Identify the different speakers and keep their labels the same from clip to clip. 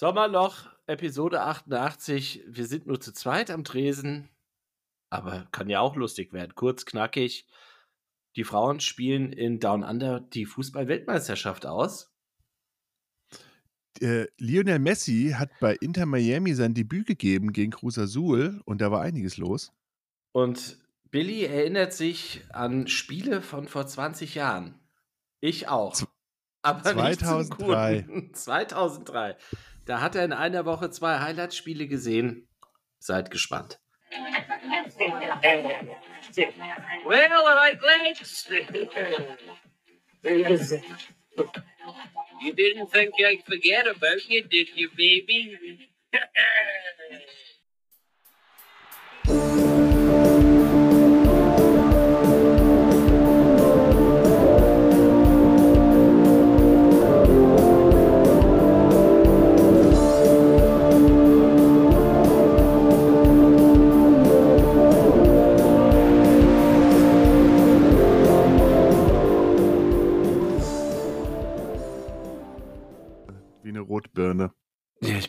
Speaker 1: Sommerloch, Episode 88. Wir sind nur zu zweit am Tresen, aber kann ja auch lustig werden. Kurz, knackig. Die Frauen spielen in Down Under die Fußball-Weltmeisterschaft aus.
Speaker 2: Äh, Lionel Messi hat bei Inter Miami sein Debüt gegeben gegen Cruz Azul und da war einiges los.
Speaker 1: Und Billy erinnert sich an Spiele von vor 20 Jahren. Ich auch.
Speaker 2: Z
Speaker 1: aber
Speaker 2: 2003.
Speaker 1: 2003. Da hat er in einer Woche zwei Highlight-Spiele gesehen. Seid gespannt.
Speaker 3: Well, all right, lads. You didn't think I'd forget about you, did you, baby?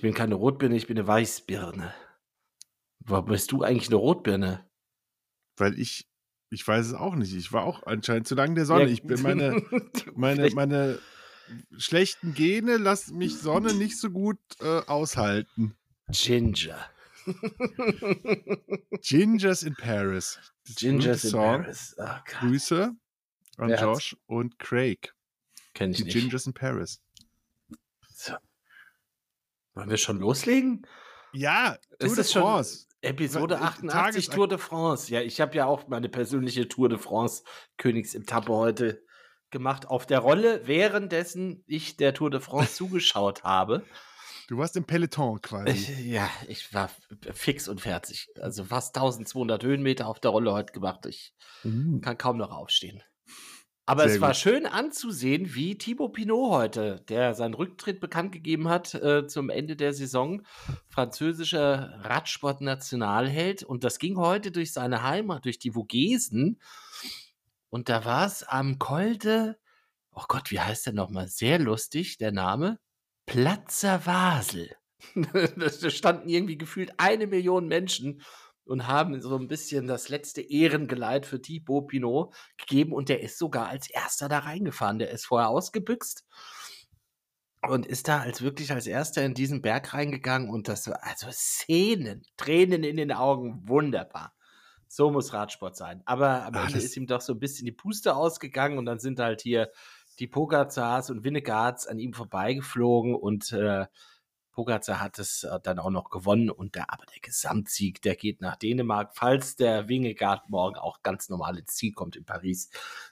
Speaker 1: ich bin keine Rotbirne, ich bin eine Weißbirne. Warum bist du eigentlich eine Rotbirne?
Speaker 2: Weil ich, ich weiß es auch nicht. Ich war auch anscheinend zu lange in der Sonne. Ich bin meine, meine, meine schlechten Gene lassen mich Sonne nicht so gut äh, aushalten.
Speaker 1: Ginger.
Speaker 2: Gingers in Paris. Das
Speaker 1: Gingers in. Paris. Oh
Speaker 2: Grüße an
Speaker 1: Wer hat's?
Speaker 2: Josh und Craig.
Speaker 1: kenn ich
Speaker 2: Die
Speaker 1: nicht.
Speaker 2: Gingers in Paris.
Speaker 1: So. Wollen wir schon loslegen?
Speaker 2: Ja, Tour
Speaker 1: Ist
Speaker 2: de France.
Speaker 1: Episode
Speaker 2: Wa-
Speaker 1: 88
Speaker 2: Tages-
Speaker 1: Tour de France. Ja, ich habe ja auch meine persönliche Tour de France Königsetappe heute gemacht auf der Rolle, währenddessen ich der Tour de France zugeschaut habe.
Speaker 2: Du warst im Peloton quasi.
Speaker 1: Ich, ja, ich war fix und fertig. Also fast 1200 Höhenmeter auf der Rolle heute gemacht. Ich
Speaker 2: Mhm.
Speaker 1: kann kaum noch aufstehen. Aber
Speaker 2: Sehr
Speaker 1: es war
Speaker 2: gut.
Speaker 1: schön anzusehen, wie Thibaut Pinot heute, der seinen Rücktritt bekannt gegeben hat äh, zum Ende der Saison, französischer Radsport-Nationalheld. Und das ging heute durch seine Heimat, durch die Vogesen. Und da war es am Col de, oh Gott, wie heißt der nochmal? Sehr lustig, der Name. Platzer Wasel. da standen irgendwie gefühlt eine Million Menschen und haben so ein bisschen das letzte Ehrengeleit für Thibaut Pinot gegeben und der ist sogar als erster da reingefahren. Der ist vorher ausgebüxt und ist da als wirklich als erster in diesen Berg reingegangen und das war also Szenen, Tränen in den Augen, wunderbar. So muss Radsport sein. Aber am
Speaker 2: Ah,
Speaker 1: Ende ist ihm doch so ein bisschen die Puste ausgegangen und dann sind halt hier die Pogazars und Winnegards an ihm vorbeigeflogen und äh, Pogacar hat es äh, dann auch noch gewonnen und der, aber der Gesamtsieg, der geht nach Dänemark, falls der Wingegaard morgen auch ganz normal ins Ziel kommt in Paris.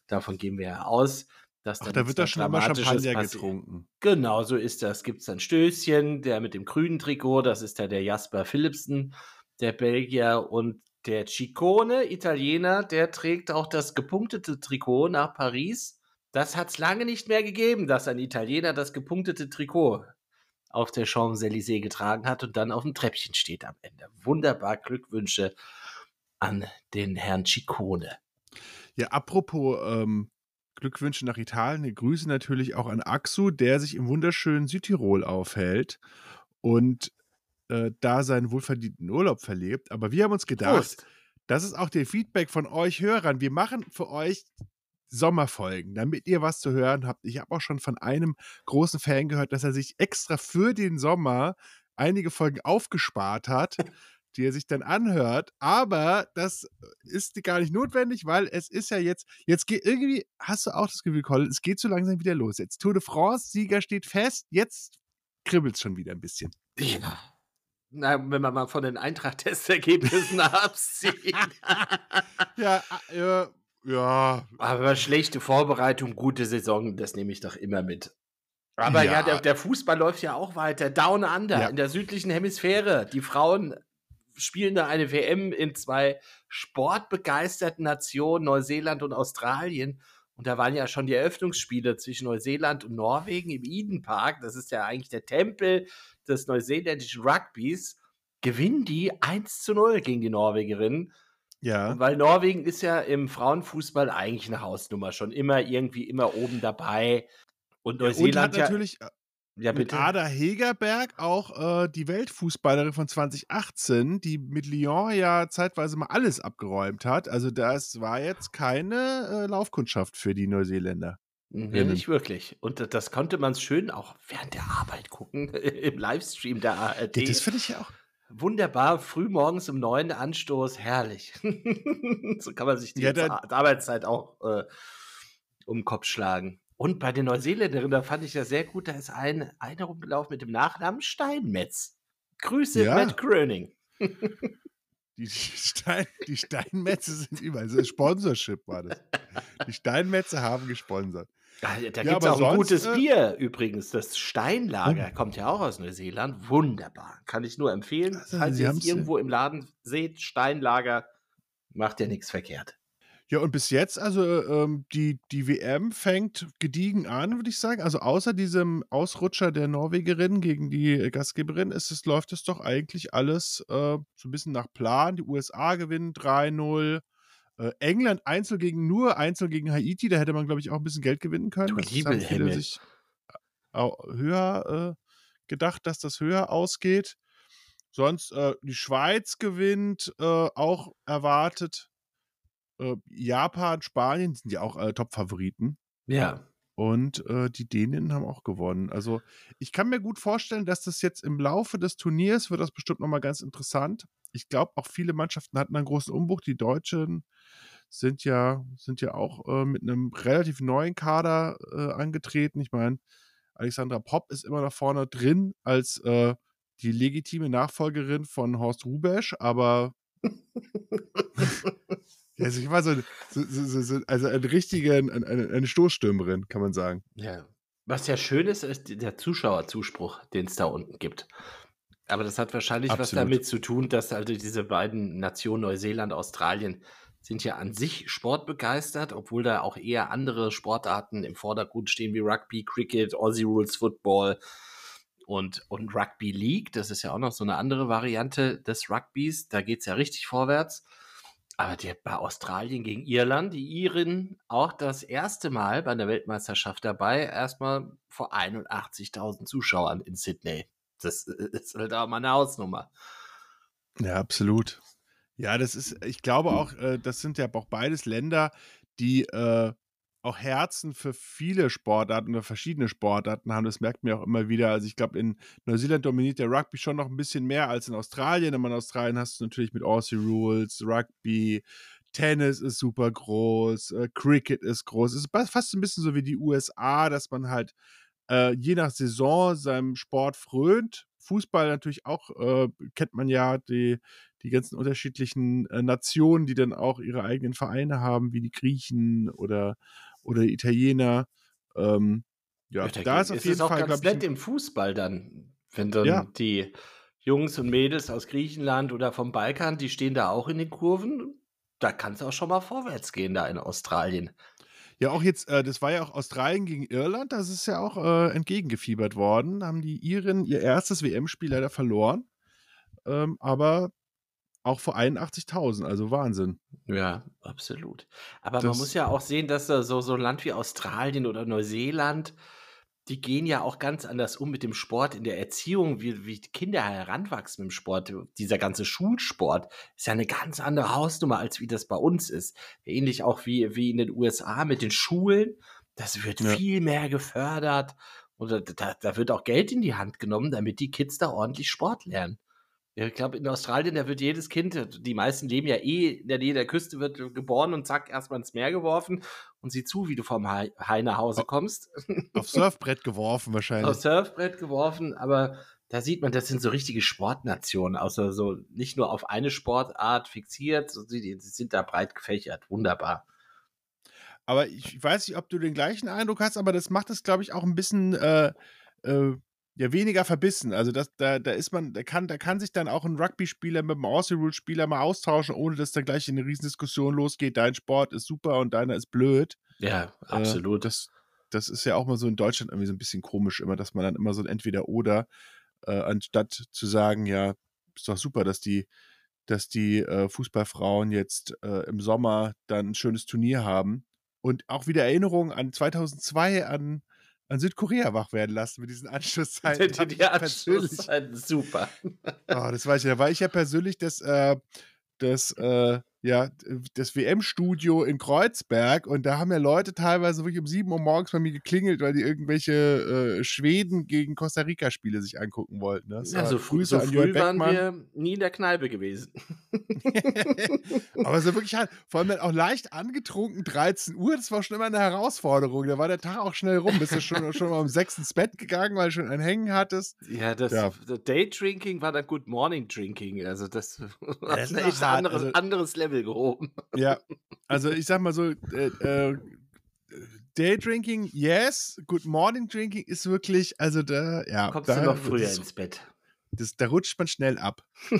Speaker 1: Davon gehen wir ja aus. Dass
Speaker 2: Ach,
Speaker 1: dann
Speaker 2: da wird da schon immer Champagner
Speaker 1: passiert.
Speaker 2: getrunken.
Speaker 1: Genau, so ist das. Gibt es dann Stößchen, der mit dem grünen Trikot, das ist ja der Jasper Philipsen, der Belgier und der Ciccone, Italiener, der trägt auch das gepunktete Trikot nach Paris. Das hat es lange nicht mehr gegeben, dass ein Italiener das gepunktete Trikot auf der Champs-Élysées getragen hat und dann auf dem Treppchen steht am Ende. Wunderbar, Glückwünsche an den Herrn Ciccone.
Speaker 2: Ja, apropos ähm, Glückwünsche nach Italien. Wir grüßen natürlich auch an Axu, der sich im wunderschönen Südtirol aufhält und äh, da seinen wohlverdienten Urlaub verlebt. Aber wir haben uns gedacht,
Speaker 1: Prost.
Speaker 2: das ist auch der Feedback von euch Hörern. Wir machen für euch Sommerfolgen, damit ihr was zu hören habt. Ich habe auch schon von einem großen Fan gehört, dass er sich extra für den Sommer einige Folgen aufgespart hat, die er sich dann anhört. Aber das ist gar nicht notwendig, weil es ist ja jetzt, jetzt geht irgendwie, hast du auch das Gefühl, Colin, es geht so langsam wieder los. Jetzt Tour de France-Sieger steht fest, jetzt kribbelt es schon wieder ein bisschen.
Speaker 1: Ja. Na, wenn man mal von den Eintracht-Testergebnissen absieht.
Speaker 2: Ja, äh, ja,
Speaker 1: Aber schlechte Vorbereitung, gute Saison, das nehme ich doch immer mit. Aber ja,
Speaker 2: Ja.
Speaker 1: der, der Fußball läuft ja auch weiter. Down Under,
Speaker 2: Ja.
Speaker 1: in der südlichen Hemisphäre. Die Frauen spielen da eine WM in zwei sportbegeisterten Nationen, Neuseeland und Australien. Und da waren ja schon die Eröffnungsspiele zwischen Neuseeland und Norwegen im Eden Park. Das ist ja eigentlich der Tempel des neuseeländischen Rugbys. Gewinnen die 1 zu 0 gegen die Norwegerinnen.
Speaker 2: Ja.
Speaker 1: Weil Norwegen ist ja im Frauenfußball eigentlich eine Hausnummer, schon immer irgendwie immer oben dabei. Und
Speaker 2: Und
Speaker 1: Neuseeland
Speaker 2: hat
Speaker 1: ja,
Speaker 2: natürlich,
Speaker 1: Ja,
Speaker 2: mit. Ada Hegerberg auch äh, die Weltfußballerin von 2018, die mit Lyon ja zeitweise mal alles abgeräumt hat. Also das war jetzt keine äh, Laufkundschaft für die Neuseeländer.
Speaker 1: Nee, nicht wirklich. Und da- das konnte man schön auch während der Arbeit gucken, im Livestream der ARD.
Speaker 2: Ja, das finde ich ja auch.
Speaker 1: Wunderbar, früh morgens um neun Anstoß, herrlich. so kann man sich die
Speaker 2: Ja,
Speaker 1: Arbeitszeit auch äh, um den Kopf schlagen. Und bei den Neuseeländerinnen, da fand ich das sehr gut, da ist ein, eine rumgelaufen mit dem Nachnamen Steinmetz. Grüße,
Speaker 2: Ja.
Speaker 1: Matt Gröning.
Speaker 2: Die, Stein, die Steinmetze sind überall. Also Sponsorship war das. Die Steinmetze haben gesponsert.
Speaker 1: Da,
Speaker 2: Ja,
Speaker 1: gibt es
Speaker 2: aber
Speaker 1: auch ein
Speaker 2: sonst,
Speaker 1: gutes
Speaker 2: äh,
Speaker 1: Bier übrigens. Das Steinlager kommt ja auch aus Neuseeland. Wunderbar. Kann ich nur empfehlen.
Speaker 2: Also,
Speaker 1: Falls
Speaker 2: Sie
Speaker 1: ihr es
Speaker 2: ja-
Speaker 1: irgendwo im Laden seht, Steinlager, macht ja nichts verkehrt.
Speaker 2: Ja, und bis jetzt, also ähm, die, die WM fängt gediegen an, würde ich sagen. Also außer diesem Ausrutscher der Norwegerin gegen die Gastgeberin ist es, läuft es doch eigentlich alles äh, so ein bisschen nach Plan. Die USA gewinnen 3-0. Äh, England Einzel gegen nur Einzel gegen Haiti. Da hätte man, glaube ich, auch ein bisschen Geld gewinnen können.
Speaker 1: Du
Speaker 2: Das
Speaker 1: liebe
Speaker 2: haben viele sich au- höher äh, gedacht, dass das höher ausgeht. Sonst äh, die Schweiz gewinnt, äh, auch erwartet. Äh, Japan, Spanien sind ja auch äh, Top-Favoriten.
Speaker 1: Ja.
Speaker 2: Und äh, die Dänen haben auch gewonnen. Also ich kann mir gut vorstellen, dass das jetzt im Laufe des Turniers wird das bestimmt nochmal ganz interessant. Ich glaube, auch viele Mannschaften hatten einen großen Umbruch. Die Deutschen sind ja, sind ja auch äh, mit einem relativ neuen Kader äh, angetreten. Ich meine, Alexandra Popp ist immer noch vorne drin als äh, die legitime Nachfolgerin von Horst Rubesch, aber ja, also ich war so, so, so, so, so also eine richtige, eine, eine Stoßstürmerin, kann man sagen.
Speaker 1: Ja. Was ja schön ist, ist der Zuschauerzuspruch, den es da unten gibt. Aber das hat wahrscheinlich was
Speaker 2: Absolut.
Speaker 1: damit zu tun, dass also diese beiden Nationen, Neuseeland, Australien, sind ja an sich sportbegeistert, obwohl da auch eher andere Sportarten im Vordergrund stehen, wie Rugby, Cricket, Aussie Rules Football und, und Rugby League. Das ist ja auch noch so eine andere Variante des Rugbys. Da geht es ja richtig vorwärts. Aber der, bei Australien gegen Irland, die Iren auch das erste Mal bei der Weltmeisterschaft dabei, erstmal vor 81.000 Zuschauern in Sydney. Das ist halt auch mal eine Hausnummer.
Speaker 2: Ja, absolut. Ja, das ist, ich glaube auch, äh, das sind ja auch beides Länder, die äh, auch Herzen für viele Sportarten oder verschiedene Sportarten haben. Das merkt man auch immer wieder. Also ich glaube, in Neuseeland dominiert der Rugby schon noch ein bisschen mehr als in Australien. Aber in Australien hast du natürlich mit Aussie Rules, Rugby, Tennis ist super groß, äh, Cricket ist groß. Es ist fast ein bisschen so wie die USA, dass man halt äh, je nach Saison seinem Sport frönt. Fußball natürlich auch, äh, kennt man ja die, die ganzen unterschiedlichen äh, Nationen, die dann auch ihre eigenen Vereine haben, wie die Griechen oder, oder die Italiener. Ähm, ja,
Speaker 1: da
Speaker 2: da ist auf jeden
Speaker 1: es auch
Speaker 2: Fall,
Speaker 1: ganz nett im Fußball dann, wenn dann
Speaker 2: Ja.
Speaker 1: die Jungs und Mädels aus Griechenland oder vom Balkan, die stehen da auch in den Kurven. Da kann es auch schon mal vorwärts gehen, da in Australien.
Speaker 2: Ja, auch jetzt, äh, das war ja auch Australien gegen Irland, das ist ja auch äh, entgegengefiebert worden. Haben die Iren ihr erstes WM-Spiel leider verloren. Ähm, aber auch vor 81.000, also Wahnsinn.
Speaker 1: Ja, absolut. Aber man
Speaker 2: Das-
Speaker 1: muss ja auch sehen, dass da so, so ein Land wie Australien oder Neuseeland, die gehen ja auch ganz anders um mit dem Sport in der Erziehung, wie, wie die Kinder heranwachsen mit dem Sport. Dieser ganze Schulsport ist ja eine ganz andere Hausnummer, als wie das bei uns ist. Ähnlich auch wie, wie in den USA mit den Schulen. Das wird
Speaker 2: Ja.
Speaker 1: viel mehr gefördert. Oder da, da wird auch Geld in die Hand genommen, damit die Kids da ordentlich Sport lernen. Ich glaube, in Australien, da wird jedes Kind, die meisten leben ja eh in der Nähe der Küste, wird geboren und zack, erstmal ins Meer geworfen und sieh zu, wie du vom Hai, Hai nach Hause kommst.
Speaker 2: Aufs Surfbrett geworfen wahrscheinlich.
Speaker 1: Aufs Surfbrett geworfen, aber da sieht man, das sind so richtige Sportnationen, außer so nicht nur auf eine Sportart fixiert, die sind da breit gefächert. Wunderbar.
Speaker 2: Aber ich weiß nicht, ob du den gleichen Eindruck hast, aber das macht es, glaube ich, auch ein bisschen äh, äh, ja, weniger verbissen. Also das, da, da ist man, da kann, da kann sich dann auch ein Rugby-Spieler mit einem Aussie-Rule-Spieler mal austauschen, ohne dass dann gleich eine Riesendiskussion losgeht. Dein Sport ist super und deiner ist blöd.
Speaker 1: Ja,
Speaker 2: Äh,
Speaker 1: absolut.
Speaker 2: das, das ist ja auch mal so in Deutschland irgendwie so ein bisschen komisch, immer, dass man dann immer so ein Entweder-Oder, äh, anstatt zu sagen, ja, ist doch super, dass die, dass die äh, Fußballfrauen jetzt äh, im Sommer dann ein schönes Turnier haben. Und auch wieder Erinnerungen an 2002, an an Südkorea wach werden lassen mit diesen Anschlusszeiten.
Speaker 1: Die, die Anschlusszeiten, super.
Speaker 2: Oh, das war ich ja. Da war ich ja persönlich das, äh, das, äh, ja, das WM-Studio in Kreuzberg und da haben ja Leute teilweise wirklich um 7 Uhr morgens bei mir geklingelt, weil die irgendwelche äh, Schweden gegen Costa Rica-Spiele sich angucken wollten. Das
Speaker 1: Ja,
Speaker 2: war
Speaker 1: so früh, so früh waren wir nie in der Kneipe gewesen.
Speaker 2: Aber es war wirklich halt, vor allem dann auch leicht angetrunken, 13 Uhr, das war schon immer eine Herausforderung. Da war der Tag auch schnell rum. Bist du schon, schon mal um 6 ins Bett gegangen, weil du schon ein Hängen hattest?
Speaker 1: Ja, das
Speaker 2: Ja.
Speaker 1: das Daydrinking war dann Good Morning Drinking. Also das hat
Speaker 2: das ist
Speaker 1: ein
Speaker 2: noch
Speaker 1: echt
Speaker 2: hart,
Speaker 1: anderes,
Speaker 2: also-
Speaker 1: anderes Level gehoben.
Speaker 2: Ja, also ich sag mal so, äh, äh, Daydrinking, yes. Good Morning Drinking ist wirklich, also da, ja.
Speaker 1: Kommst
Speaker 2: da,
Speaker 1: du noch früher
Speaker 2: das,
Speaker 1: ins Bett.
Speaker 2: das, Da rutscht man schnell ab.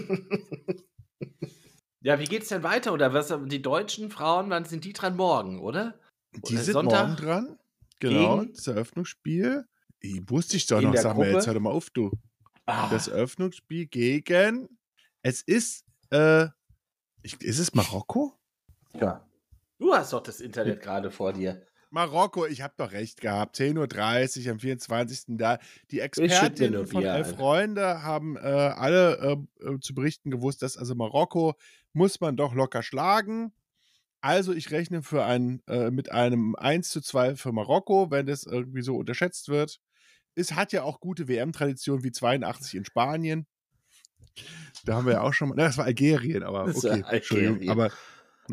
Speaker 1: Ja, wie geht's denn weiter? Oder was die deutschen Frauen, wann sind die dran morgen, oder?
Speaker 2: Die
Speaker 1: Oder
Speaker 2: sind
Speaker 1: Sonntag
Speaker 2: morgen dran. Genau, das Eröffnungsspiel. Ich wusste ich doch noch, sag mal jetzt, hör doch mal auf, du.
Speaker 1: Ah,
Speaker 2: Das Eröffnungsspiel gegen, es ist, äh, ich, ist es Marokko?
Speaker 1: ja. Du hast doch das Internet gerade vor dir.
Speaker 2: Marokko, ich habe doch recht gehabt. 10.30 Uhr am 24. da. Die Expertinnen
Speaker 1: nur
Speaker 2: von Elf. Freunde haben äh, alle äh, äh, zu berichten gewusst, dass also Marokko muss man doch locker schlagen. Also ich rechne für ein, äh, mit einem 1 zu 2 für Marokko, wenn das irgendwie so unterschätzt wird. Es hat ja auch gute WM-Tradition wie 82 in Spanien. Da haben wir ja auch schon mal. Na, das war Algerien, aber okay. Entschuldigung.
Speaker 1: Algerien.
Speaker 2: Aber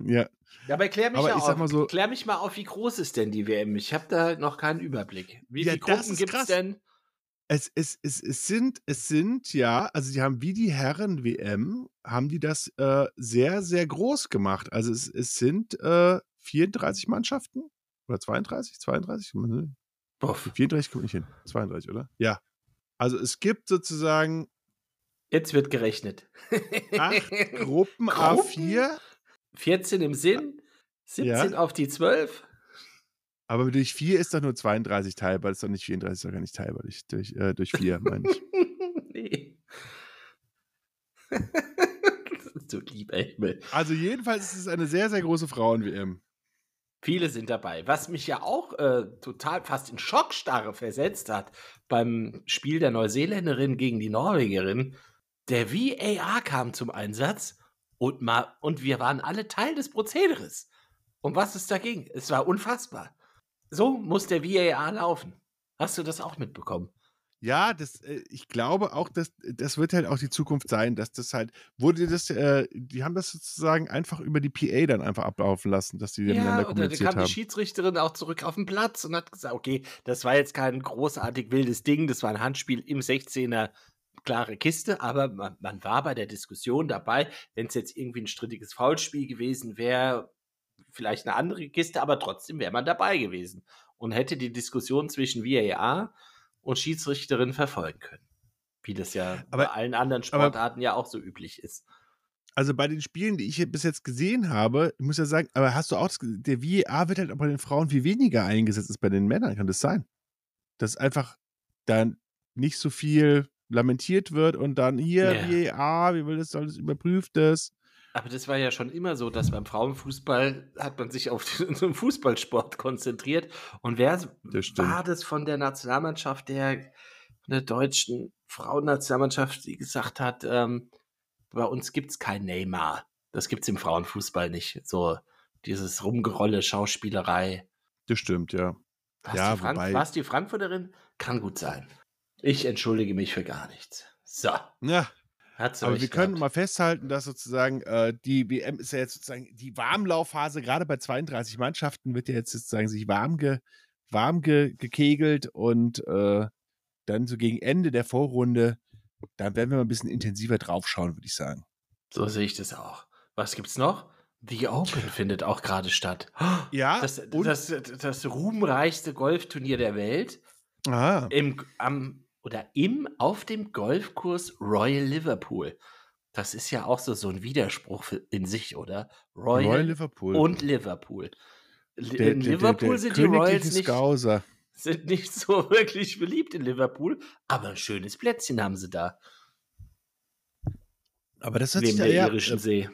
Speaker 2: ja,
Speaker 1: Ja, aber klär mich,
Speaker 2: Aber
Speaker 1: ja
Speaker 2: ich sag
Speaker 1: auf,
Speaker 2: mal so-
Speaker 1: klär mich mal auf, wie groß ist denn die WM? Ich habe da noch keinen Überblick. Wie
Speaker 2: Ja,
Speaker 1: viele Gruppen gibt es denn?
Speaker 2: Es, es, es, es sind, es sind, ja, also die haben wie die Herren-WM, haben die das äh, sehr, sehr groß gemacht. Also es, es sind äh, 34 Mannschaften oder 32, 32,
Speaker 1: Boff.
Speaker 2: 34 kommt nicht hin, 32, oder? Ja. Also es gibt sozusagen
Speaker 1: Jetzt wird gerechnet.
Speaker 2: acht Gruppen
Speaker 1: Gruppen?
Speaker 2: A4,
Speaker 1: 14 im Sinn, 17 auf die 12.
Speaker 2: aber durch 4 ist doch nur 32 teilbar, das ist doch nicht 34, ist doch gar nicht teilbar, durch, durch, äh, durch 4, meine ich.
Speaker 1: nee. du lieber Himmel.
Speaker 2: Also jedenfalls ist es eine sehr, sehr große Frauen-WM.
Speaker 1: Viele sind dabei. Was mich ja auch äh, total fast in Schockstarre versetzt hat beim Spiel der Neuseeländerin gegen die Norwegerin, der VAR kam zum Einsatz und, mal, und wir waren alle Teil des Prozederes. Um was es da ging. Es war unfassbar. So muss der VAR laufen. Hast du das auch mitbekommen?
Speaker 2: Ja, das, äh, ich glaube auch, dass das wird halt auch die Zukunft sein, dass das halt, wurde das, äh, die haben das sozusagen einfach über die PA dann einfach ablaufen lassen, dass die miteinander
Speaker 1: Ja, und dann
Speaker 2: kommuniziert
Speaker 1: kam die
Speaker 2: haben.
Speaker 1: Schiedsrichterin auch zurück auf den Platz und hat gesagt, okay, das war jetzt kein großartig wildes Ding, das war ein Handspiel im 16er, klare Kiste, aber man, man war bei der Diskussion dabei, wenn es jetzt irgendwie ein strittiges Foulspiel gewesen wäre, vielleicht eine andere Kiste, aber trotzdem wäre man dabei gewesen und hätte die Diskussion zwischen VAR und Schiedsrichterin verfolgen können. Wie das ja bei
Speaker 2: Aber-
Speaker 1: allen anderen
Speaker 2: aber-
Speaker 1: Sportarten ja auch so üblich ist.
Speaker 2: Also bei den Spielen, die ich bis jetzt gesehen habe, ich muss ja sagen, aber hast du auch, der VAR wird halt auch bei den Frauen viel weniger eingesetzt als bei den Männern, kann das sein? Dass einfach dann nicht so viel lamentiert wird und dann hier
Speaker 1: Ja.
Speaker 2: VAR, wie will das, das überprüft das?
Speaker 1: Aber das war ja schon immer so, dass beim Frauenfußball hat man sich auf den Fußballsport konzentriert. Und wer
Speaker 2: Das
Speaker 1: war das von der Nationalmannschaft, der, von der deutschen Frauennationalmannschaft, die gesagt hat, ähm, bei uns gibt es kein Neymar. Das gibt es im Frauenfußball nicht. So dieses Rumgerolle, Schauspielerei.
Speaker 2: Das stimmt, ja.
Speaker 1: War's
Speaker 2: Ja,
Speaker 1: die Frank
Speaker 2: wobei-
Speaker 1: war's die Frankfurterin? Kann gut sein. Ich entschuldige mich für gar nichts. So,
Speaker 2: Ja,
Speaker 1: hat's
Speaker 2: Aber wir können mal festhalten, dass sozusagen äh, die WM ist ja jetzt sozusagen die Warmlaufphase, gerade bei 32 Mannschaften wird ja jetzt sozusagen sich warm, ge, warm ge, gekegelt und äh, dann so gegen Ende der Vorrunde, dann werden wir mal ein bisschen intensiver draufschauen, würde ich sagen.
Speaker 1: So sehe ich das auch. Was gibt's noch? The Open findet auch gerade statt.
Speaker 2: Ja,
Speaker 1: Das,
Speaker 2: und,
Speaker 1: das, das ruhmreichste Golfturnier der Welt
Speaker 2: ah,
Speaker 1: im, am, oder im auf dem Golfkurs Royal Liverpool. Das ist ja auch so, so ein Widerspruch in sich, oder? Royal,
Speaker 2: Royal Liverpool.
Speaker 1: und Liverpool. Li-
Speaker 2: der,
Speaker 1: in
Speaker 2: der,
Speaker 1: Liverpool
Speaker 2: der,
Speaker 1: sind die Royals nicht, sind nicht so wirklich beliebt in Liverpool, aber ein schönes Plätzchen haben sie da,
Speaker 2: Aber das hat sich
Speaker 1: neben
Speaker 2: ja,
Speaker 1: der
Speaker 2: ja,
Speaker 1: irischen
Speaker 2: äh,
Speaker 1: See.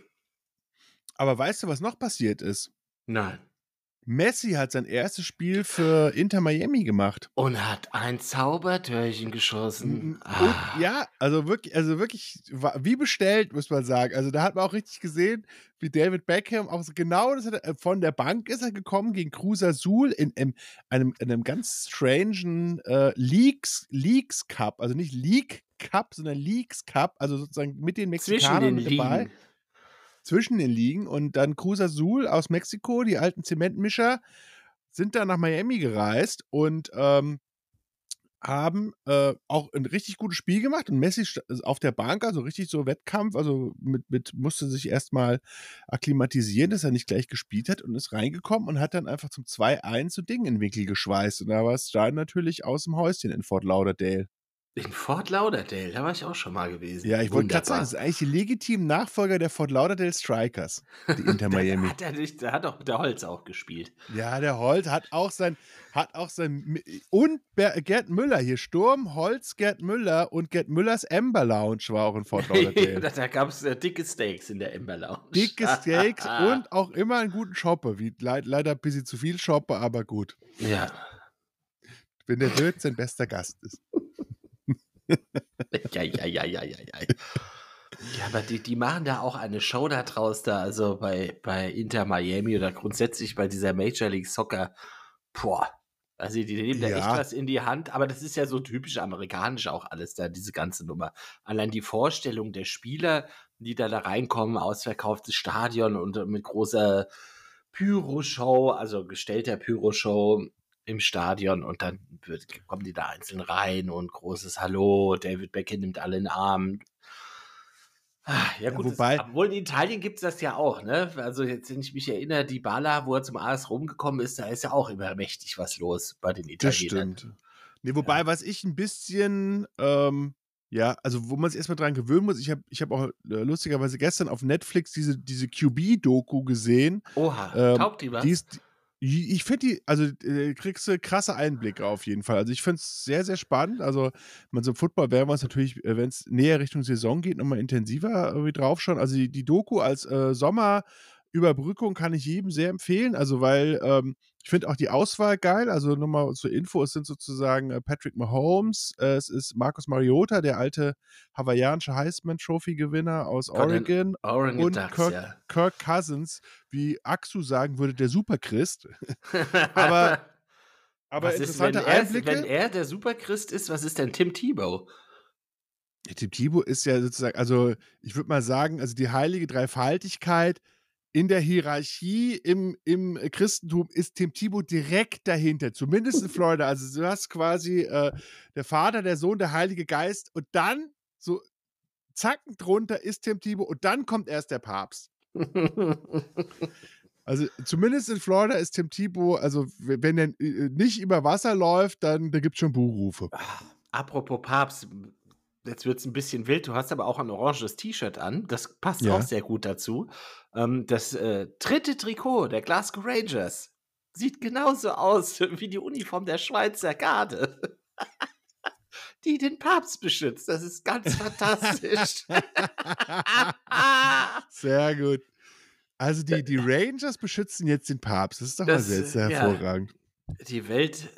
Speaker 2: aber weißt du, was noch passiert ist?
Speaker 1: Nein.
Speaker 2: Messi hat sein erstes Spiel für Inter Miami gemacht.
Speaker 1: Und hat ein Zaubertörchen geschossen.
Speaker 2: Und,
Speaker 1: Ah.
Speaker 2: ja, also wirklich, also wirklich, wie bestellt, muss man sagen. Also da hat man auch richtig gesehen, wie David Beckham auch genau das hat er, von der Bank ist er gekommen gegen Cruz Azul in, einem- einem, in einem ganz strangen äh, Leagues, Leagues Cup, also nicht League Cup, sondern Leagues Cup, also sozusagen mit den
Speaker 1: Zwischen
Speaker 2: Mexikanern
Speaker 1: den
Speaker 2: mit dabei
Speaker 1: Ligen.
Speaker 2: Zwischen den Ligen und dann Cruz Azul aus Mexiko, die alten Zementmischer, sind da nach Miami gereist und ähm, haben äh, auch ein richtig gutes Spiel gemacht und Messi auf der Bank, also richtig so Wettkampf, also mit, mit musste sich erstmal akklimatisieren, dass er nicht gleich gespielt hat und ist reingekommen und hat dann einfach zum 2-1 so Ding in den Winkel geschweißt und da war es da natürlich aus dem Häuschen in Fort Lauderdale.
Speaker 1: In Fort Lauderdale, da war ich auch schon mal gewesen.
Speaker 2: Ja, ich wollte gerade sagen, das ist eigentlich die legitimen Nachfolger der Fort Lauderdale Strikers, die Inter
Speaker 1: Da
Speaker 2: Miami.
Speaker 1: hat er nicht, da hat auch der Holz auch gespielt.
Speaker 2: Ja, der Holt hat auch sein, hat auch sein, und Gerd Müller hier, Sturm, Holz, Gerd Müller und Gerd Müllers Amber Lounge war auch in Fort
Speaker 1: da
Speaker 2: Lauderdale.
Speaker 1: da gab es äh, dicke Steaks in der Ember Lounge.
Speaker 2: Dicke Steaks und auch immer einen guten Shopper, wie leid, leider ein bisschen zu viel Shopper, aber gut.
Speaker 1: Ja.
Speaker 2: Wenn der Wirt sein bester Gast ist.
Speaker 1: Ja, ja, ja, ja, ja, ja. Ja, aber die, die machen da auch eine Show da draus, da, also bei, bei Inter Miami oder grundsätzlich bei dieser Major League Soccer. Boah. Also die nehmen da echt
Speaker 2: Ja.
Speaker 1: was in die Hand, aber das ist ja so typisch amerikanisch auch alles da, diese ganze Nummer. Allein die Vorstellung der Spieler, die da, da reinkommen, ausverkauftes Stadion und mit großer Pyroshow, also gestellter Pyroshow im Stadion und dann wird, kommen die da einzeln rein und großes Hallo, David Beckham nimmt alle in den Arm. Ah, Ja,
Speaker 2: Ja,
Speaker 1: gut,
Speaker 2: wobei-
Speaker 1: das, obwohl in Italien gibt es das ja auch, ne? Also jetzt, wenn ich mich erinnere, die Bala, wo er zum AS rumgekommen ist, da ist ja auch immer mächtig was los bei den
Speaker 2: Das
Speaker 1: Italienern.
Speaker 2: stimmt. Nee, wobei, was ich ein bisschen, ähm, ja, also wo man sich erstmal dran gewöhnen muss, ich habe ich hab auch äh, lustigerweise gestern auf Netflix diese, diese QB-Doku gesehen.
Speaker 1: Oha,
Speaker 2: Ähm,
Speaker 1: taugt die was?
Speaker 2: Die ist, ich finde die, also äh, kriegst du krasse Einblicke auf jeden Fall. Also ich finde es sehr, sehr spannend. Also man so im Football werden wir uns natürlich, äh, wenn es näher Richtung Saison geht, nochmal intensiver irgendwie draufschauen. Also die, die Doku als äh, Sommerüberbrückung kann ich jedem sehr empfehlen. Also weil ähm, ich finde auch die Auswahl geil. Also nochmal zur Info, es sind sozusagen äh, Patrick Mahomes, äh, es ist Marcus Mariota, der alte hawaiianische Heisman-Trophy-Gewinner aus
Speaker 1: Von
Speaker 2: Oregon
Speaker 1: Oregon
Speaker 2: und
Speaker 1: Ducks,
Speaker 2: Kirk,
Speaker 1: ja.
Speaker 2: Kirk Cousins, wie Axu sagen würde, der Superchrist. Aber, aber
Speaker 1: was ist, wenn
Speaker 2: interessante
Speaker 1: er,
Speaker 2: Einblicke.
Speaker 1: wenn er der Superchrist ist, was ist denn Tim Tebow?
Speaker 2: Ja, Tim Thibaut ist ja sozusagen, also ich würde mal sagen, also die heilige Dreifaltigkeit in der Hierarchie im, im Christentum ist Tim Thibaut direkt dahinter, zumindest in Florida. Also du hast quasi äh, der Vater, der Sohn, der Heilige Geist und dann so zacken drunter ist Tim Thibaut und dann kommt erst der Papst. Also zumindest in Florida ist Tim Thibaut, also wenn er äh, nicht über Wasser läuft, dann da gibt es schon Buhrufe.
Speaker 1: Apropos Papst, jetzt wird es ein bisschen wild. Du hast aber auch ein oranges T-Shirt an. Das passt
Speaker 2: Ja.
Speaker 1: auch sehr gut dazu. Ähm, das äh, dritte Trikot der Glasgow Rangers sieht genauso aus wie die Uniform der Schweizer Garde. Die den Papst beschützt. Das ist ganz fantastisch.
Speaker 2: Sehr gut. Also die, die Rangers beschützen jetzt den Papst. Das ist doch mal
Speaker 1: Das,
Speaker 2: sehr, sehr
Speaker 1: äh, ja.
Speaker 2: hervorragend.
Speaker 1: Die Welt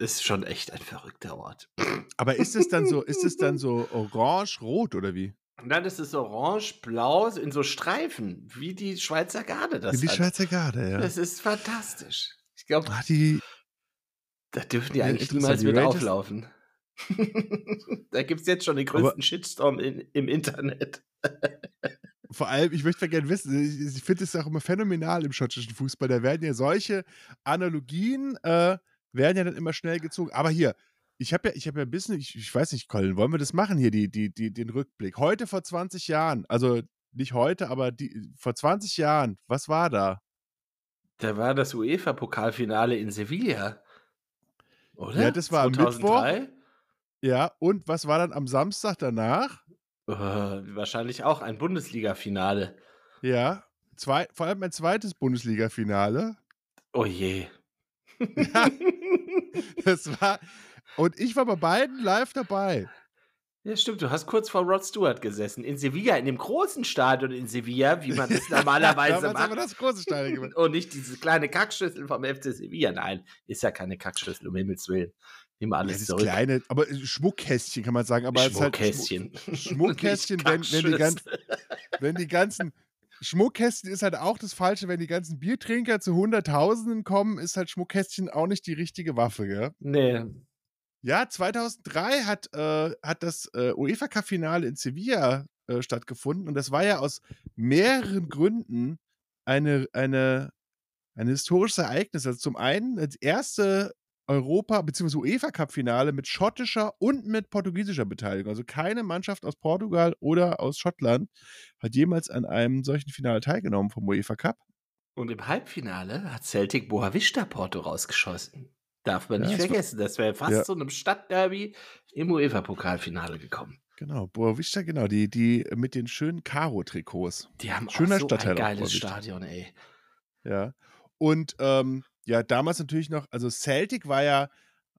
Speaker 1: ist schon echt ein verrückter Ort.
Speaker 2: Aber ist es dann so, ist es dann so orange-rot oder wie?
Speaker 1: Und dann ist es orange-blau in so Streifen, wie die Schweizer Garde das
Speaker 2: Wie die
Speaker 1: hat.
Speaker 2: Schweizer Garde, ja.
Speaker 1: Das ist fantastisch. Ich glaube,
Speaker 2: die,
Speaker 1: da dürfen die eigentlich niemals mit
Speaker 2: Rangers-
Speaker 1: auflaufen. da gibt es jetzt schon den
Speaker 2: Aber-
Speaker 1: größten Shitstorm in, im Internet.
Speaker 2: vor allem, ich möchte gerne wissen, ich, ich finde es auch immer phänomenal im schottischen Fußball. Da werden ja solche Analogien, äh, werden ja dann immer schnell gezogen. Aber hier, ich habe ja, ich habe ja ein bisschen, ich, ich weiß nicht, Colin, wollen wir das machen hier, die, die, die, den Rückblick? Heute vor 20 Jahren, also nicht heute, aber die, vor 20 Jahren, was war da?
Speaker 1: Da war das UEFA-Pokalfinale in Sevilla. Oder?
Speaker 2: Ja, das war am Mittwoch.
Speaker 1: 2003?
Speaker 2: Ja, und was war dann am Samstag danach?
Speaker 1: Äh, wahrscheinlich auch ein Bundesliga-Finale.
Speaker 2: Ja, zwei, vor allem ein zweites Bundesliga-Finale.
Speaker 1: Oh je.
Speaker 2: Ja. Das war, und ich war bei beiden live dabei.
Speaker 1: Ja, stimmt, du hast kurz vor Rod Stewart gesessen. In Sevilla, in dem großen Stadion in Sevilla, wie man das normalerweise
Speaker 2: Damals haben wir
Speaker 1: macht.
Speaker 2: das große Stadion gemacht.
Speaker 1: Und nicht diese kleine Kackschüssel vom FC Sevilla. Nein, ist ja keine Kackschüssel, um Himmels Willen. Nimm
Speaker 2: Ja,
Speaker 1: alles
Speaker 2: das
Speaker 1: zurück.
Speaker 2: kleine, aber äh, Schmuckkästchen kann man sagen, aber ist halt Schmuck-
Speaker 1: Schmuckkästchen.
Speaker 2: Schmuckkästchen, wenn, wenn, die ganzen, wenn die ganzen Schmuckkästchen ist halt auch das Falsche, wenn die ganzen Biertrinker zu Hunderttausenden kommen, ist halt Schmuckkästchen auch nicht die richtige Waffe, gell?
Speaker 1: Nee.
Speaker 2: Ja, 2003 hat, äh, hat das äh, UEFA Cup Finale in Sevilla äh, stattgefunden und das war ja aus mehreren Gründen eine, eine, ein historisches Ereignis. Also zum einen das erste Europa- bzw. UEFA Cup Finale mit schottischer und mit portugiesischer Beteiligung. Also keine Mannschaft aus Portugal oder aus Schottland hat jemals an einem solchen Finale teilgenommen vom UEFA Cup.
Speaker 1: Und im Halbfinale hat Celtic Boavista Porto rausgeschossen. Darf man
Speaker 2: Ja,
Speaker 1: nicht
Speaker 2: das war-
Speaker 1: vergessen. Das wäre fast
Speaker 2: Ja.
Speaker 1: zu einem Stadtderby im UEFA-Pokalfinale gekommen.
Speaker 2: Genau, Boavista, genau, die, die mit den schönen Karo-Trikots.
Speaker 1: Die haben
Speaker 2: Schöner
Speaker 1: auch so
Speaker 2: Stadtteil
Speaker 1: ein geiles. Stadion, ey.
Speaker 2: Ja. Und ähm, ja, damals natürlich noch, also Celtic war ja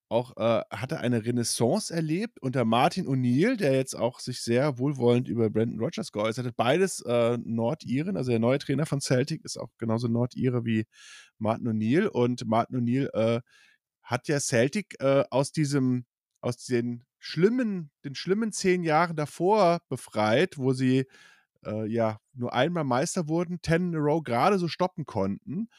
Speaker 2: auch, äh, hatte eine Renaissance erlebt unter Martin O'Neill, der jetzt auch sich sehr wohlwollend über Brandon Rogers geäußert hat. Beides äh, Nordiren, also der neue Trainer von Celtic ist auch genauso Nordire wie Martin O'Neill. Und Martin O'Neill äh, hat ja Celtic äh, aus diesem, aus den schlimmen, den schlimmen zehn Jahren davor befreit, wo sie äh, ja nur einmal Meister wurden, ten in a row gerade so stoppen konnten.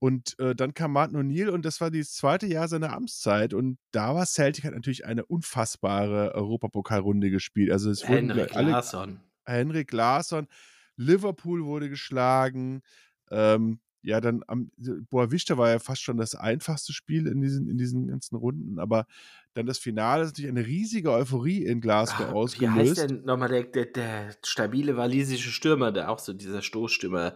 Speaker 2: Und äh, dann kam Martin O'Neill und das war das zweite Jahr seiner Amtszeit. Und da war Celtic hat natürlich eine unfassbare Europapokalrunde gespielt. Also es
Speaker 1: Henrik
Speaker 2: alle,
Speaker 1: Larsson.
Speaker 2: Henrik Larsson, Liverpool wurde geschlagen. Ähm, ja, dann am Boavista war ja fast schon das einfachste Spiel in diesen, in diesen ganzen Runden, aber dann das Finale ist natürlich eine riesige Euphorie in Glasgow
Speaker 1: Wie
Speaker 2: ausgelöst.
Speaker 1: heißt denn nochmal der, der, der stabile walisische Stürmer, der auch so dieser Stoßstürmer?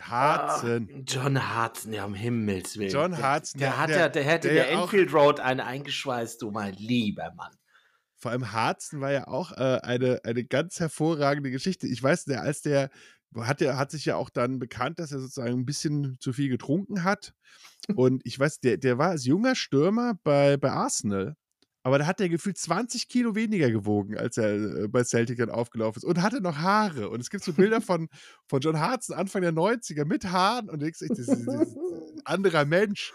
Speaker 2: Harzen.
Speaker 1: Ah, John Hartson, ja, um Himmels Willen.
Speaker 2: John
Speaker 1: Der-
Speaker 2: Hartson,
Speaker 1: Der,
Speaker 2: der-
Speaker 1: hat
Speaker 2: der-
Speaker 1: ja, der hätte
Speaker 2: der
Speaker 1: der, Enfield Road eine eingeschweißt, du mein lieber Mann.
Speaker 2: Vor allem Harzen war ja auch äh, eine, eine ganz hervorragende Geschichte. Ich weiß, der, als der hat, der hat sich ja auch dann bekannt, dass er sozusagen ein bisschen zu viel getrunken hat. Und ich weiß, der, der war als junger Stürmer bei, bei Arsenal. Aber da hat er gefühlt 20 Kilo weniger gewogen, als er äh, bei Celtic dann aufgelaufen ist. Und hatte noch Haare. Und es gibt so Bilder von, von John Hartson Anfang der 90er mit Haaren. Und du denkst, echt, das ist, das ein anderer Mensch.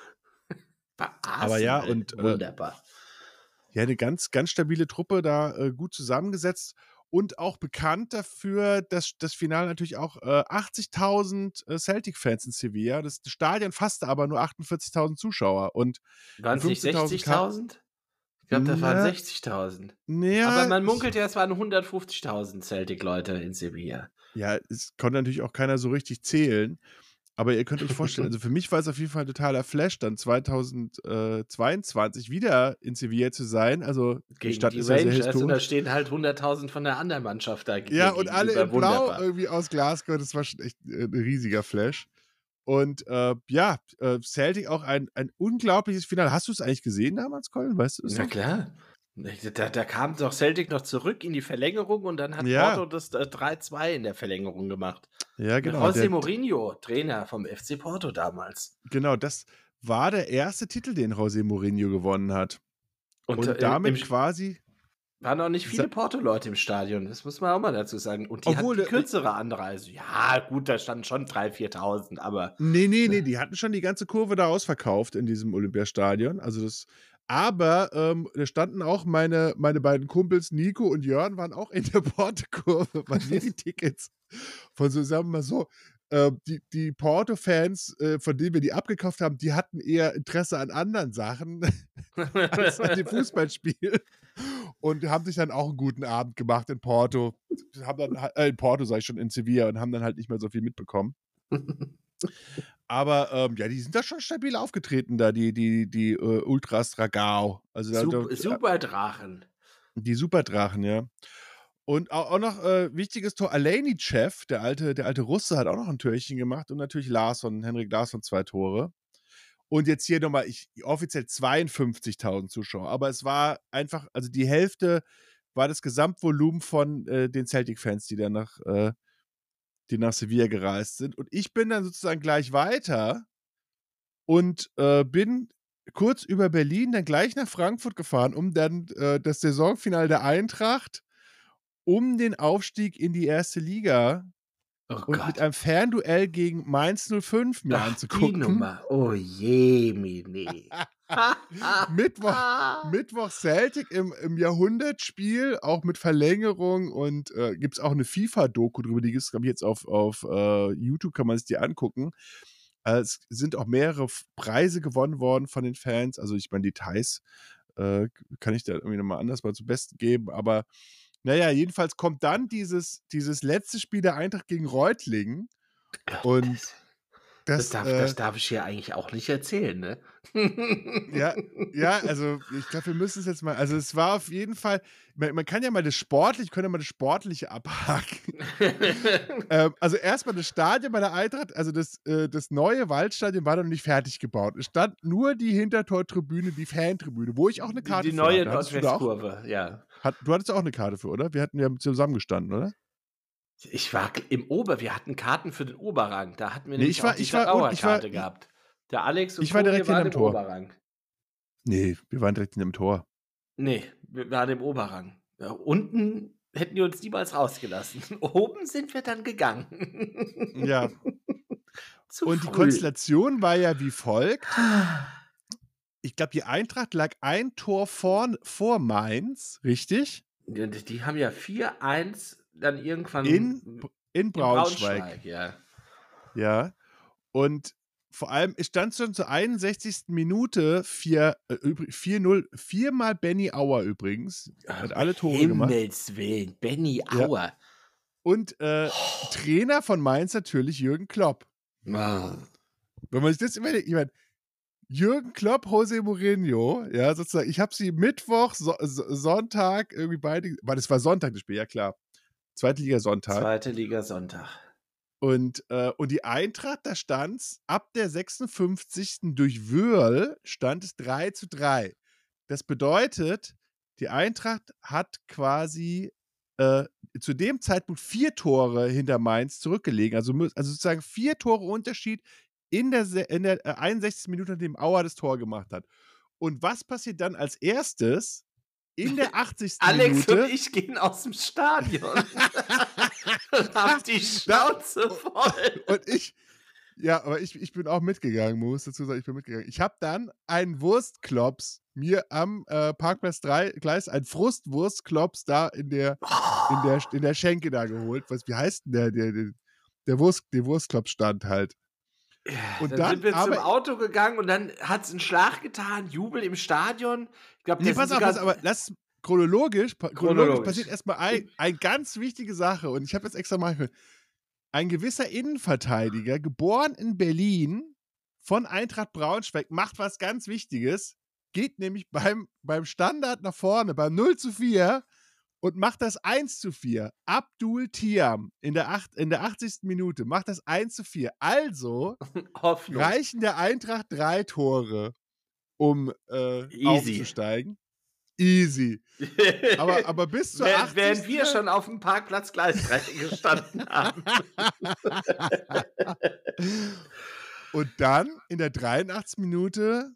Speaker 1: Bei
Speaker 2: Aber ja, und, äh,
Speaker 1: Wunderbar.
Speaker 2: Ja, eine ganz, ganz stabile Truppe da äh, gut zusammengesetzt und auch bekannt dafür, dass das Finale natürlich auch äh, 80.000 äh, Celtic-Fans in Sevilla. Das Stadion fasste aber nur 48.000 Zuschauer. Und
Speaker 1: Waren es nicht
Speaker 2: 15.000
Speaker 1: 60.000? Ich glaube, das waren
Speaker 2: Na,
Speaker 1: 60.000.
Speaker 2: naja,
Speaker 1: Aber man munkelt ja, es waren 150.000 Celtic-Leute in Sevilla.
Speaker 2: Ja, es konnte natürlich auch keiner so richtig zählen. Aber ihr könnt euch vorstellen, also für mich war es auf jeden Fall ein totaler Flash, dann 2022 wieder in Sevilla zu sein. Also die
Speaker 1: Gegen
Speaker 2: Stadt
Speaker 1: die
Speaker 2: ist ja sehr
Speaker 1: Rangers. Und da
Speaker 2: historisch.
Speaker 1: stehen halt 100.000 von der anderen Mannschaft da.
Speaker 2: Ja, und alle in Blau
Speaker 1: Wunderbar.
Speaker 2: irgendwie aus Glasgow. Das war schon echt äh, ein riesiger Flash. Und äh, ja, äh, Celtic auch ein, ein unglaubliches Finale. Hast du es eigentlich gesehen damals, Colin? Weißt du es
Speaker 1: Na
Speaker 2: noch?
Speaker 1: klar. Da, da kam doch Celtic noch zurück in die Verlängerung und dann hat
Speaker 2: Ja.
Speaker 1: Porto das äh, 3-2 in der Verlängerung gemacht.
Speaker 2: Ja, genau.
Speaker 1: José Mourinho, Trainer vom FC Porto damals.
Speaker 2: genau, das war der erste Titel, den José Mourinho gewonnen hat. Und,
Speaker 1: äh,
Speaker 2: damit
Speaker 1: im,
Speaker 2: quasi.
Speaker 1: Waren auch nicht viele Porto-Leute im Stadion, das muss man auch mal dazu sagen. Und die
Speaker 2: Obwohl
Speaker 1: hatten die
Speaker 2: der-
Speaker 1: kürzere Anreise. Ja, gut, da standen schon 3.000, 4.000, aber
Speaker 2: Nee, nee, nee, die hatten schon die ganze Kurve da ausverkauft in diesem Olympiastadion. Also das. Aber ähm, da standen auch meine, meine beiden Kumpels Nico und Jörn waren auch in der Porto-Kurve, weil wir die Tickets von so, sagen wir mal so, äh, die, die Porto-Fans, äh, von denen wir die abgekauft haben, die hatten eher Interesse an anderen Sachen als an dem Fußballspiel. Und haben sich dann auch einen guten Abend gemacht in Porto. Haben dann, äh, in Porto, sag ich schon, in Sevilla und haben dann halt nicht mehr so viel mitbekommen. Aber ähm, ja, die sind da schon stabil aufgetreten, da, die, die, die äh, Ultras Dragao. Also da,
Speaker 1: Super,
Speaker 2: da,
Speaker 1: super Drachen.
Speaker 2: die Superdrachen, ja. Und auch, noch äh, wichtiges Tor, Aleni-Chef, der alte, der alte Russe, hat auch noch ein Türchen gemacht und natürlich Larsson, Henrik Larsson zwei Tore. Und jetzt hier nochmal, ich, offiziell 52.000 Zuschauer, aber es war einfach, also die Hälfte war das Gesamtvolumen von äh, den Celtic-Fans, die dann nach, äh, die nach Sevilla gereist sind. Und ich bin dann sozusagen gleich weiter und äh, bin kurz über Berlin dann gleich nach Frankfurt gefahren, um dann äh, das Saisonfinale der Eintracht um den Aufstieg in die erste Liga
Speaker 1: Oh
Speaker 2: und mit einem Fernduell gegen Mainz 05 mir
Speaker 1: Ach, die
Speaker 2: anzugucken.
Speaker 1: Nummer. Oh je, Mini.
Speaker 2: Mittwoch, Mittwoch Celtic im, im Jahrhundertspiel, auch mit Verlängerung und äh, gibt es auch eine FIFA-Doku drüber, die ist, glaube ich, jetzt auf, auf äh, YouTube, kann man sich die angucken. Äh, es sind auch mehrere Preise gewonnen worden von den Fans. Also ich meine, Details äh, kann ich da irgendwie nochmal anders mal zum Besten geben, aber naja, jedenfalls kommt dann dieses, dieses letzte Spiel der Eintracht gegen Reutlingen und
Speaker 1: das, das, darf,
Speaker 2: äh,
Speaker 1: das darf ich hier eigentlich auch nicht erzählen, ne?
Speaker 2: Ja, ja, also ich glaube, wir müssen es jetzt mal. Also es war auf jeden Fall. Man, man kann ja mal das Sportliche, können ja mal das Sportliche abhaken. ähm, also erstmal das Stadion bei der Eintracht, also das, äh, das neue Waldstadion war noch nicht fertig gebaut. Es stand nur die Hintertortribüne, die Fantribüne, wo ich auch eine
Speaker 1: die,
Speaker 2: Karte
Speaker 1: die
Speaker 2: für
Speaker 1: neue Nordwestkurve, ja.
Speaker 2: hat, du hattest auch eine Karte für, oder? Wir hatten ja zusammengestanden, oder?
Speaker 1: Ich war im Ober, wir hatten Karten für den Oberrang. Da hatten wir
Speaker 2: Nee,
Speaker 1: nämlich
Speaker 2: ich war-
Speaker 1: auch die
Speaker 2: ich war- und ich war-
Speaker 1: gehabt. Der Alex und
Speaker 2: ich war
Speaker 1: Tobi
Speaker 2: direkt
Speaker 1: waren
Speaker 2: hinterm
Speaker 1: im
Speaker 2: Tor.
Speaker 1: Oberrang.
Speaker 2: Nee, wir waren direkt in dem Tor.
Speaker 1: Nee, wir waren im Oberrang. Ja, unten hätten die uns niemals rausgelassen. Oben sind wir dann gegangen.
Speaker 2: Ja. Und die
Speaker 1: früh.
Speaker 2: Konstellation war ja wie folgt. Ich glaube, die Eintracht lag ein Tor vorn, vor Mainz, richtig?
Speaker 1: Die, die haben ja 4-1 dann irgendwann
Speaker 2: In,
Speaker 1: in
Speaker 2: in Braunschweig.
Speaker 1: ja.
Speaker 2: Ja. Und vor allem, es stand schon zur 61. Minute 4 äh, 4-0, viermal Benny Auer übrigens. Hat alle Tore gemacht.
Speaker 1: Himmels Willen, Benny
Speaker 2: Ja.
Speaker 1: Auer.
Speaker 2: Und äh, Trainer von Mainz natürlich Jürgen Klopp.
Speaker 1: Ah.
Speaker 2: Wenn man sich das überlegt, ich meine, Jürgen Klopp, Jose Mourinho, ja, sozusagen, ich habe sie Mittwoch, so, Sonntag, irgendwie beide, weil das war Sonntag das Spiel, ja klar. Zweite Liga Sonntag.
Speaker 1: Zweite Liga Sonntag.
Speaker 2: Und, äh, und die Eintracht, da stand es ab der 56. durch Wörl stand es 3 zu 3. Das bedeutet, die Eintracht hat quasi äh, zu dem Zeitpunkt vier Tore hinter Mainz zurückgelegen. Also, also sozusagen vier Tore Unterschied in der, in der äh, 61. Minute, nachdem Auer das Tor gemacht hat. Und was passiert dann als erstes? In der 80.
Speaker 1: Alex
Speaker 2: Minute.
Speaker 1: und ich gehen aus dem Stadion haben die Schnauze voll.
Speaker 2: Und ich, ja, aber ich, ich bin auch mitgegangen, muss dazu sagen, ich bin mitgegangen. Ich habe dann einen Wurstklops mir am äh, Parkplatz 3 Gleis, ein Frustwurstklops da in der, in der, in der Schenke da geholt. Was, wie heißt denn der, der, der, der, Wurst, der Wurstklops stand halt. Und
Speaker 1: dann,
Speaker 2: dann
Speaker 1: sind wir zum
Speaker 2: aber-
Speaker 1: Auto gegangen und dann hat es einen Schlag getan, Jubel im Stadion. Ich glaube,
Speaker 2: Nee, pass auf, pass, aber lass chronologisch, chronologisch
Speaker 1: Chronologisch.
Speaker 2: passiert erstmal ein, eine ganz wichtige Sache und ich habe jetzt extra mal gehört. Ein gewisser Innenverteidiger, geboren in Berlin, von Eintracht Braunschweig, macht was ganz Wichtiges, geht nämlich beim, beim Standard nach vorne, beim 0 zu 4 und macht das 1 zu 4. Abdul Tiam in der, acht, in der 80. Minute macht das 1 zu 4. Also
Speaker 1: Hoffnung.
Speaker 2: reichen der Eintracht drei Tore, um äh,
Speaker 1: Easy.
Speaker 2: aufzusteigen. Easy. Aber, aber bis zur
Speaker 1: Während,
Speaker 2: 80.
Speaker 1: während wir schon auf dem Parkplatz Gleis 3 gestanden haben.
Speaker 2: Und dann in der 83. Minute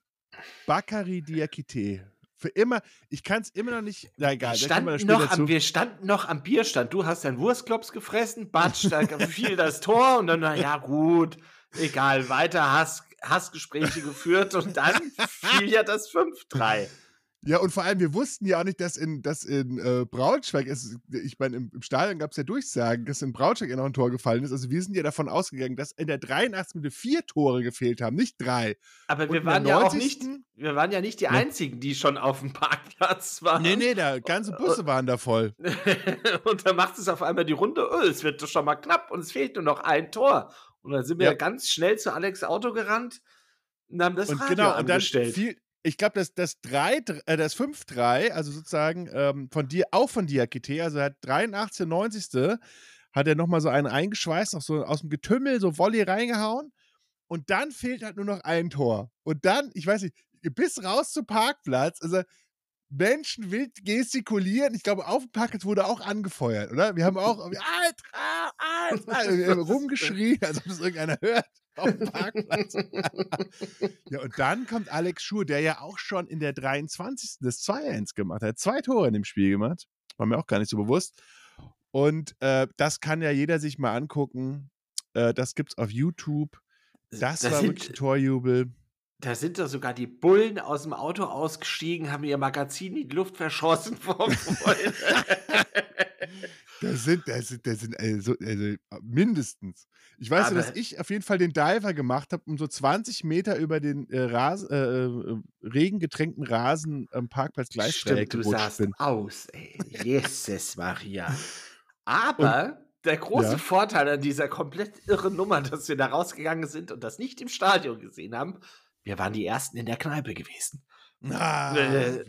Speaker 2: Bakary Diakite. Für immer, ich kann es immer noch nicht. Na egal,
Speaker 1: Wir standen, noch am, wir standen noch am Bierstand. Du hast deinen Wurstklops gefressen, Batsch, da fiel das Tor und dann, na ja, gut, egal, weiter Hass, Hassgespräche geführt und dann fiel ja das 5-3.
Speaker 2: Ja, und vor allem, wir wussten ja auch nicht, dass in, dass in äh, Braunschweig, es, ich meine, im, im Stadion gab es ja Durchsagen, dass in Braunschweig ja noch ein Tor gefallen ist. Also wir sind ja davon ausgegangen, dass in der 83. Minute vier Tore gefehlt haben, nicht drei.
Speaker 1: Aber
Speaker 2: Und
Speaker 1: wir waren ja auch
Speaker 2: 90..
Speaker 1: nicht, wir waren ja nicht die
Speaker 2: Ja.
Speaker 1: Einzigen, die schon auf dem Parkplatz waren.
Speaker 2: Nee, nee, da ganze Busse waren da voll.
Speaker 1: und dann macht es auf einmal die Runde, oh, es wird doch schon mal knapp und es fehlt nur noch ein Tor. Und dann sind wir
Speaker 2: Ja.
Speaker 1: ganz schnell zu Alex Auto gerannt und haben das
Speaker 2: Und
Speaker 1: Radio
Speaker 2: genau, und dann
Speaker 1: angestellt.
Speaker 2: fiel, ich glaube, das, das 3, äh, das 5-3, also sozusagen ähm, von dir, auch von Diakite, also hat 83, 90. hat er nochmal so einen eingeschweißt, noch so aus dem Getümmel, so Volley reingehauen. Und dann fehlt halt nur noch ein Tor. Und dann, ich weiß nicht, bis raus zum Parkplatz, also Menschen wild gestikulieren. Ich glaube, auf dem Parkplatz wurde auch angefeuert, oder? Wir haben auch Alter, Alter, haben rumgeschrien, als ob das irgendeiner hört auf dem Parkplatz. ja, und dann kommt Alex Schur, der ja auch schon in der 23. das 2-1 gemacht hat. Zwei Tore in dem Spiel gemacht. War mir auch gar nicht so bewusst. Und äh, das kann ja jeder sich mal angucken. Äh, das gibt's auf YouTube. Das
Speaker 1: Da
Speaker 2: war wirklich Torjubel.
Speaker 1: Da sind doch sogar die Bullen aus dem Auto ausgestiegen, haben ihr Magazin in die Luft verschossen vom.
Speaker 2: Das sind, das sind, das sind also, also mindestens. Ich weiß ja, dass
Speaker 1: Aber-
Speaker 2: ich auf jeden Fall den Diver gemacht habe, um so 20 Meter über den äh, Rasen, äh, äh, regengetränkten Rasen am Parkplatz Gleisdreieck
Speaker 1: Stimmt, du sahst
Speaker 2: bin.
Speaker 1: aus, ey. Jesus Maria. Aber der große
Speaker 2: Ja.
Speaker 1: Vorteil an dieser komplett irren Nummer, dass wir da rausgegangen sind und das nicht im Stadion gesehen haben, wir waren die Ersten in der Kneipe gewesen.
Speaker 2: Ah,
Speaker 1: Äh,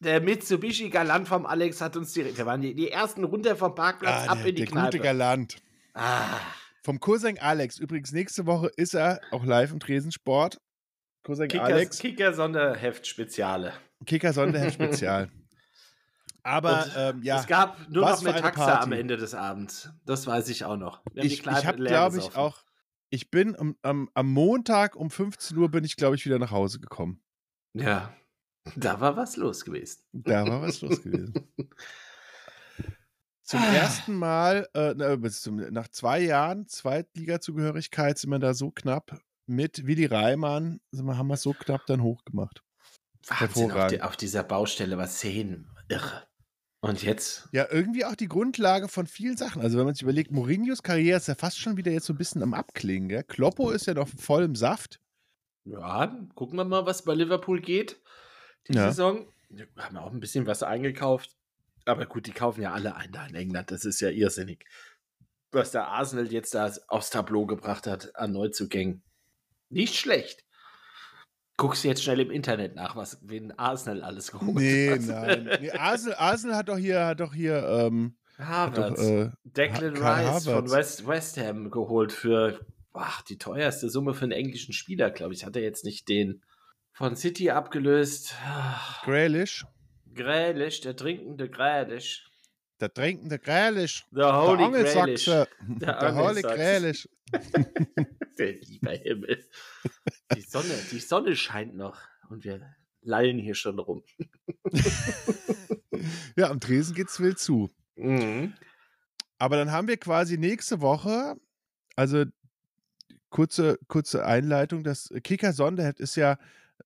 Speaker 1: Der Mitsubishi Galant vom Alex hat uns direkt, wir waren die, die Ersten runter vom Parkplatz,
Speaker 2: ah,
Speaker 1: ab
Speaker 2: der,
Speaker 1: in die
Speaker 2: der gute
Speaker 1: Kneipe.
Speaker 2: Galant.
Speaker 1: Ah,
Speaker 2: Vom Cousin Alex. Übrigens, nächste Woche ist er auch live im Tresensport. Cousin
Speaker 1: Kicker,
Speaker 2: Alex,
Speaker 1: Kicker Sonderheft Speziale.
Speaker 2: Kicker Sonderheft Spezial. Aber ähm, ja,
Speaker 1: Es gab nur noch
Speaker 2: eine
Speaker 1: Metaxa am. Ende des Abends. Das weiß ich auch noch.
Speaker 2: Ich, ich habe, glaube ich, auch, ich bin am, am, am Montag um 15 Uhr bin ich, glaube ich, wieder nach Hause gekommen.
Speaker 1: Ja, da war was los gewesen.
Speaker 2: Da war was los gewesen. Zum ersten Mal, äh, zum, nach zwei Jahren Zweitliga-Zugehörigkeit sind wir da so knapp mit Willi Reimann, wir, haben wir es so knapp dann hochgemacht.
Speaker 1: Wahnsinn, auf, die, auf dieser Baustelle war Szenen. Irre. Und jetzt?
Speaker 2: Ja, irgendwie auch die Grundlage von vielen Sachen. Also wenn man sich überlegt, Mourinhos Karriere ist ja fast schon wieder jetzt so ein bisschen am Abklingen. Gell? Kloppo ist ja noch voll im Saft.
Speaker 1: Ja, gucken wir mal, was bei Liverpool geht. Die
Speaker 2: Ja.
Speaker 1: Saison. Wir haben auch ein bisschen was eingekauft. Aber gut, die kaufen ja alle ein da in England. Das ist ja irrsinnig. Was der Arsenal jetzt da aufs Tableau gebracht hat an Neuzugängen. Nicht schlecht. Guckst du jetzt schnell im Internet nach, was wen Arsenal alles geholt
Speaker 2: Nee,
Speaker 1: hat.
Speaker 2: nein. Nee, Arsenal, Arsenal hat doch hier, hat doch hier, ähm, hat doch,
Speaker 1: Harvard.
Speaker 2: äh,
Speaker 1: Declan
Speaker 2: Kai
Speaker 1: Rice von
Speaker 2: Havertz.
Speaker 1: West, West Ham geholt für ach, die teuerste Summe für einen englischen Spieler, glaube ich. Hat er jetzt nicht den von City abgelöst?
Speaker 2: Grealish,
Speaker 1: Grälisch, der trinkende Grälisch.
Speaker 2: Der trinkende Grealish,
Speaker 1: Der
Speaker 2: der
Speaker 1: Holy Grälisch.
Speaker 2: Angelsachse,
Speaker 1: Der
Speaker 2: der Holy. Grealish.
Speaker 1: Der lieber Himmel. Die Sonne, die Sonne scheint noch und wir lallen hier schon rum.
Speaker 2: Ja, am Tresen geht's wild zu.
Speaker 1: Mhm.
Speaker 2: Aber dann haben wir quasi nächste Woche, also kurze, kurze Einleitung, das Kicker Sonderheft ist ja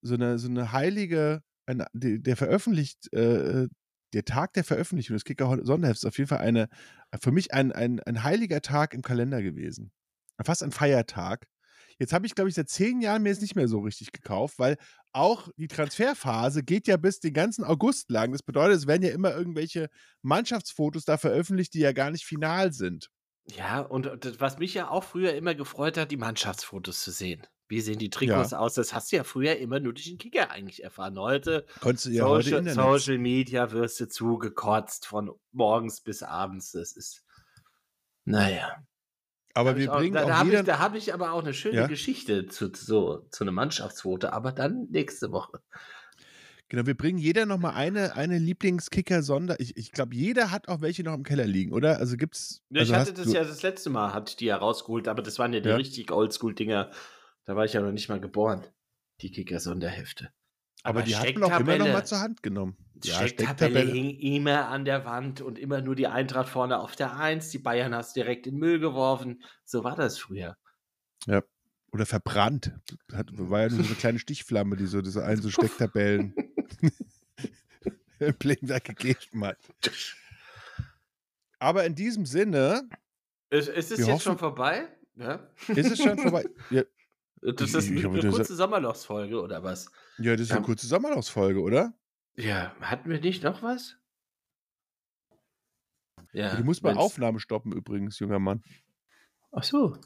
Speaker 2: so eine, so eine heilige, ein, der veröffentlicht, äh, der Tag der Veröffentlichung des Kicker Sonderhefts ist auf jeden Fall eine, für mich ein, ein, ein heiliger Tag im Kalender gewesen. Fast ein Feiertag. Jetzt habe ich, glaube ich, seit zehn Jahren mir jetzt nicht mehr so richtig gekauft, weil auch die Transferphase geht ja bis den ganzen August lang. Das bedeutet, es werden ja immer irgendwelche Mannschaftsfotos da veröffentlicht, die ja gar nicht final sind.
Speaker 1: Ja, und das, was mich ja auch früher immer gefreut hat, die Mannschaftsfotos zu sehen. Wie sehen die Trikots aus? Das hast du ja früher immer nur durch den Kicker eigentlich erfahren. Heute,
Speaker 2: Konntest du ja heute
Speaker 1: Social,
Speaker 2: Internet.
Speaker 1: Social Media wirst du zugekotzt von morgens bis abends. Das ist. Naja.
Speaker 2: Aber
Speaker 1: Hab
Speaker 2: wir
Speaker 1: auch,
Speaker 2: bringen
Speaker 1: da, da habe ich, da hab ich aber auch eine schöne
Speaker 2: Ja?
Speaker 1: Geschichte zu, so, zu einem Mannschaftsfoto, aber dann nächste Woche.
Speaker 2: Genau, wir bringen jeder nochmal eine, eine Lieblingskicker-Sonder. Ich, ich glaube, jeder hat auch welche noch im Keller liegen, oder? Also gibt's.
Speaker 1: Ja,
Speaker 2: also
Speaker 1: ich hatte das ja das letzte Mal, hatte ich die ja rausgeholt, aber das waren ja die
Speaker 2: Ja.
Speaker 1: richtig Oldschool-Dinger. Da war ich ja noch nicht mal geboren. Die Kicker-Sonderhefte.
Speaker 2: Aber die hat man auch immer noch mal zur Hand genommen.
Speaker 1: Die Stecktabelle hing immer an der Wand und immer nur die Eintracht vorne auf der Eins. Die Bayern hast direkt in den Müll geworfen. So war das früher.
Speaker 2: Oder verbrannt. Hat, war ja nur so eine kleine Stichflamme, die so diese ein so Stecktabellen im Blinkwerk gegeben hat. Aber in diesem Sinne
Speaker 1: Ist, ist es jetzt
Speaker 2: hoffen-
Speaker 1: schon vorbei? Ja?
Speaker 2: ist es schon vorbei. Ja,
Speaker 1: Das
Speaker 2: Ich-
Speaker 1: ist
Speaker 2: ich
Speaker 1: eine,
Speaker 2: hab
Speaker 1: eine
Speaker 2: das-
Speaker 1: kurze Sommerlochsfolge oder was?
Speaker 2: ja das ist eine
Speaker 1: Ja.
Speaker 2: kurze Sommerlaufsfolge, oder?
Speaker 1: Ja, hatten wir nicht noch was? Ja,
Speaker 2: du musst mal Aufnahme stoppen übrigens, junger Mann.
Speaker 1: Ach so.